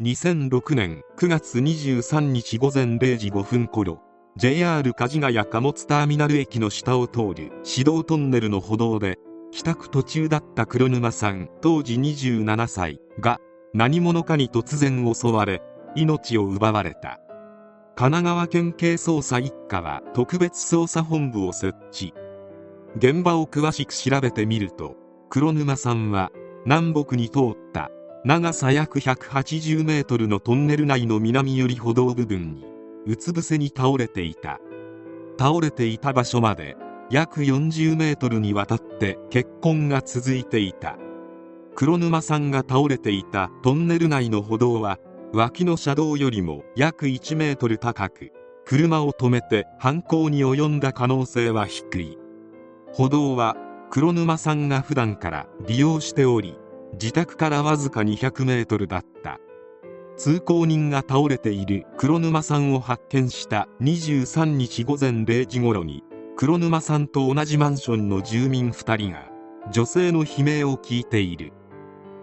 2006年9月23日午前0時5分頃 JR 梶ヶ谷貨物ターミナル駅の下を通る市道トンネルの歩道で帰宅途中だった黒沼さん当時27歳が何者かに突然襲われ命を奪われた。神奈川県警捜査一課は特別捜査本部を設置。現場を詳しく調べてみると黒沼さんは南北に通った。長さ約180メートルのトンネル内の南寄り歩道部分にうつ伏せに倒れていた。倒れていた場所まで約40メートルにわたって血痕が続いていた。黒沼さんが倒れていたトンネル内の歩道は脇の車道よりも約1メートル高く車を止めて犯行に及んだ可能性は低い。歩道は黒沼さんが普段から利用しており自宅からわずか200メートルだった。通行人が倒れている黒沼さんを発見した23日午前0時ごろに黒沼さんと同じマンションの住民2人が女性の悲鳴を聞いている。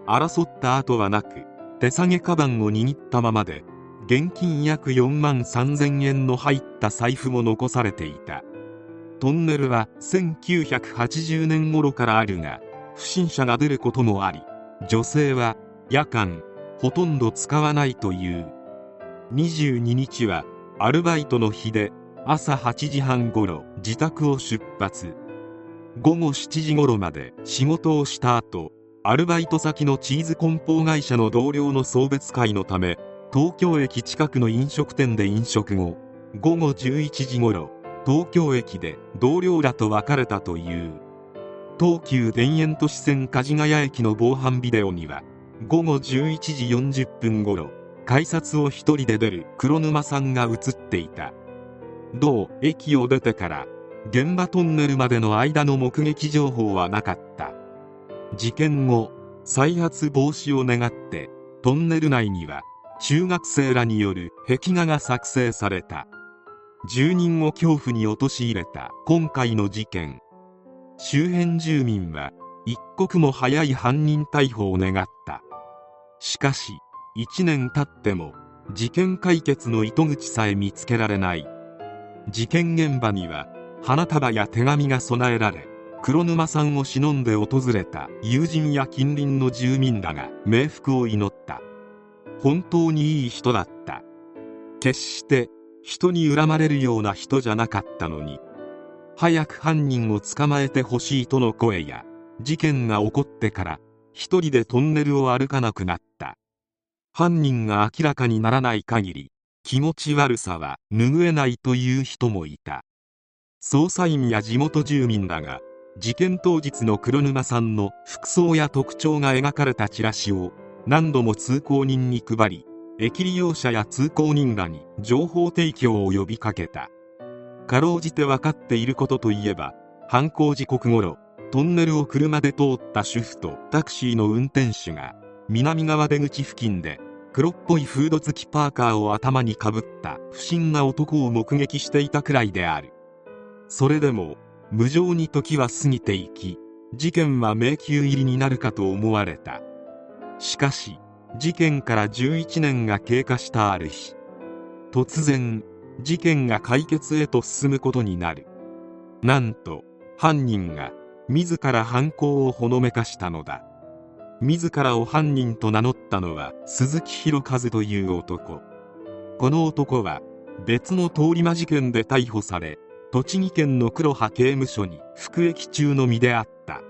争った後はなく手提げカバンを握ったままで現金約4万3000円の入った財布も残されていた。トンネルは1980年頃からあるが不審者が出ることもあり女性は夜間ほとんど使わないという。22日はアルバイトの日で朝8時半ごろ自宅を出発。午後7時頃まで仕事をした後アルバイト先のチーズ梱包会社の同僚の送別会のため東京駅近くの飲食店で飲食後午後11時ごろ東京駅で同僚らと別れたという。東急田園都市線梶ヶ谷駅の防犯ビデオには午後11時40分ごろ改札を一人で出る黒沼さんが映っていた。同駅を出てから現場トンネルまでの間の目撃情報はなかった。事件後再発防止を願ってトンネル内には中学生らによる壁画が作成された。住人を恐怖に陥れた今回の事件。周辺住民は一刻も早い犯人逮捕を願った。しかし1年経っても事件解決の糸口さえ見つけられない。事件現場には花束や手紙が備えられ黒沼さんを忍んで訪れた友人や近隣の住民らが冥福を祈った。本当にいい人だった。決して人に恨まれるような人じゃなかったのに。早く犯人を捕まえてほしいとの声や事件が起こってから一人でトンネルを歩かなくなった。犯人が明らかにならない限り気持ち悪さは拭えないという人もいた。捜査員や地元住民らが事件当日の黒沼さんの服装や特徴が描かれたチラシを何度も通行人に配り駅利用者や通行人らに情報提供を呼びかけた。かろうじて分かっていることといえば犯行時刻頃トンネルを車で通った主婦とタクシーの運転手が南側出口付近で黒っぽいフード付きパーカーを頭にかぶった不審な男を目撃していたくらいである。それでも無情に時は過ぎていき事件は迷宮入りになるかと思われた。しかし事件から11年が経過したある日突然事件が解決へと進むことになる。なんと犯人が自ら犯行をほのめかしたのだ。自らを犯人と名乗ったのは鈴木博和という男。この男は別の通り魔事件で逮捕され栃木県の黒羽刑務所に服役中の身であった。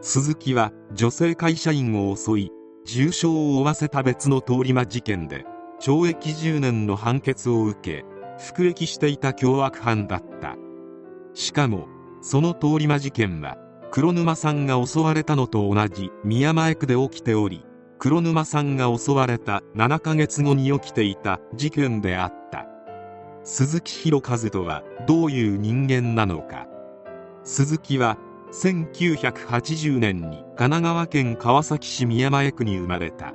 鈴木は女性会社員を襲い重傷を負わせた別の通り魔事件で懲役10年の判決を受け服役していた凶悪犯だった。しかもその通り魔事件は黒沼さんが襲われたのと同じ宮前区で起きており黒沼さんが襲われた7ヶ月後に起きていた事件であった。鈴木博和とはどういう人間なのか。鈴木は1980年に神奈川県川崎市宮前区に生まれた。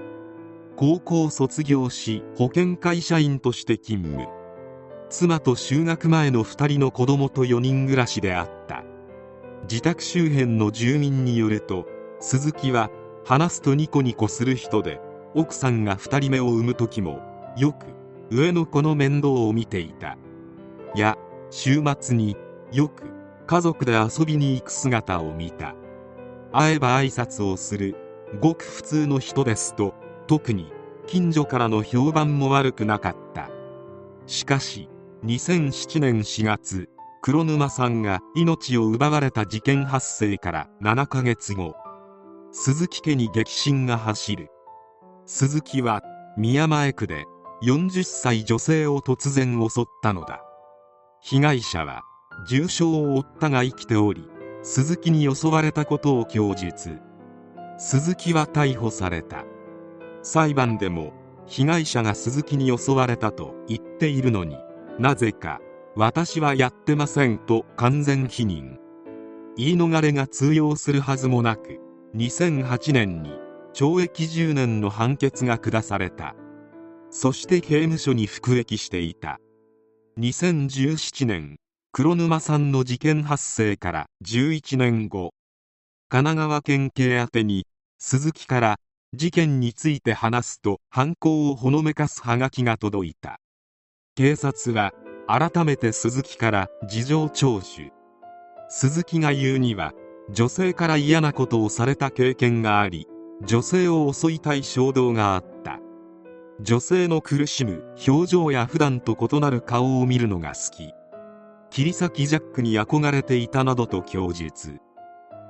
高校卒業し保険会社員として勤務。妻と就学前の2人の子供と4人暮らしであった。自宅周辺の住民によると鈴木は話すとニコニコする人で奥さんが2人目を産む時もよく上の子の面倒を見ていた。や週末によく家族で遊びに行く姿を見た。会えば挨拶をする。ごく普通の人ですと特に近所からの評判も悪くなかった。しかし2007年4月黒沼さんが命を奪われた事件発生から7ヶ月後鈴木家に激震が走る。鈴木は宮前区で40歳女性を突然襲ったのだ。被害者は重傷を負ったが生きており鈴木に襲われたことを供述。鈴木は逮捕された。裁判でも被害者が鈴木に襲われたと言っているのに。なぜか私はやってませんと完全否認。言い逃れが通用するはずもなく2008年に懲役10年の判決が下された。そして刑務所に服役していた。2017年黒沼さんの事件発生から11年後神奈川県警宛てに鈴木から事件について話すと犯行をほのめかすハガキが届いた。警察は改めて鈴木から事情聴取。鈴木が言うには女性から嫌なことをされた経験があり女性を襲いたい衝動があった。女性の苦しむ表情や普段と異なる顔を見るのが好き。切り裂きジャックに憧れていたなどと供述。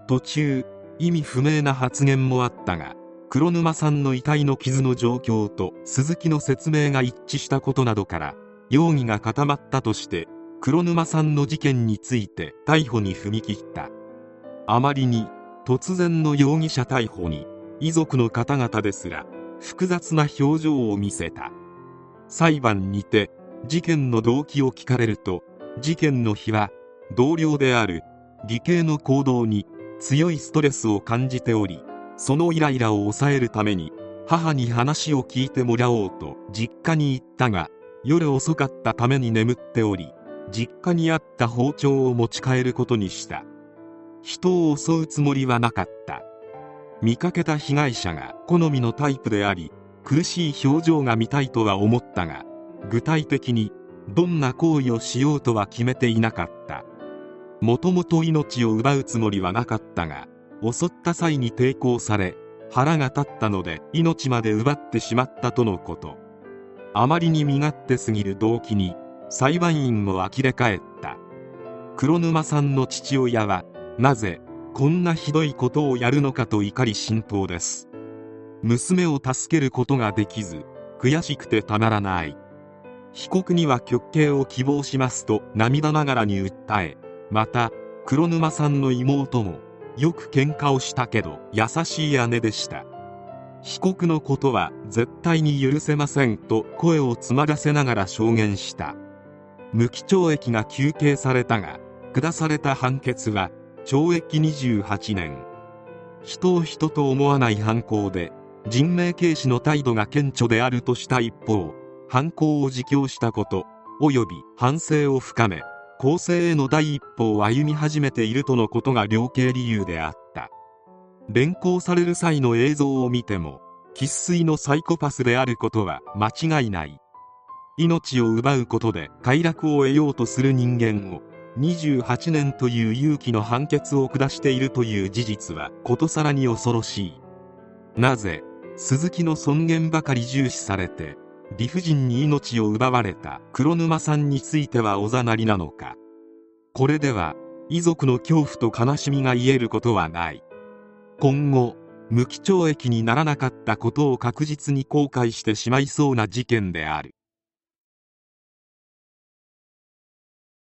途中意味不明な発言もあったが黒沼さんの遺体の傷の状況と鈴木の説明が一致したことなどから容疑が固まったとして黒沼さんの事件について逮捕に踏み切った。あまりに突然の容疑者逮捕に遺族の方々ですら複雑な表情を見せた。裁判にて事件の動機を聞かれると事件の日は同僚である義兄の行動に強いストレスを感じておりそのイライラを抑えるために母に話を聞いてもらおうと実家に行ったが夜遅かったために眠っており実家にあった包丁を持ち帰ることにした。人を襲うつもりはなかった。見かけた被害者が好みのタイプであり苦しい表情が見たいとは思ったが具体的にどんな行為をしようとは決めていなかった。もともと命を奪うつもりはなかったが襲った際に抵抗され腹が立ったので命まで奪ってしまったとのこと。あまりに身勝手すぎる動機に裁判員も呆れ返った。黒沼さんの父親はなぜこんなひどいことをやるのかと怒り心頭です。娘を助けることができず悔しくてたまらない。被告には極刑を希望しますと涙ながらに訴えまた黒沼さんの妹もよく喧嘩をしたけど優しい姉でした。被告のことは絶対に許せませんと声を詰まらせながら証言した。無期懲役が求刑されたが下された判決は懲役28年。人を人と思わない犯行で人命軽視の態度が顕著であるとした一方犯行を自供したこと及び反省を深め更生への第一歩を歩み始めているとのことが量刑理由であった。連行される際の映像を見ても生粋のサイコパスであることは間違いない。命を奪うことで快楽を得ようとする人間を28年という勇気の判決を下しているという事実はことさらに恐ろしい。なぜ鈴木の尊厳ばかり重視されて理不尽に命を奪われた黒沼さんについてはおざなりなのか。これでは遺族の恐怖と悲しみが癒えることはない。今後無期懲役にならなかったことを確実に後悔してしまいそうな事件である。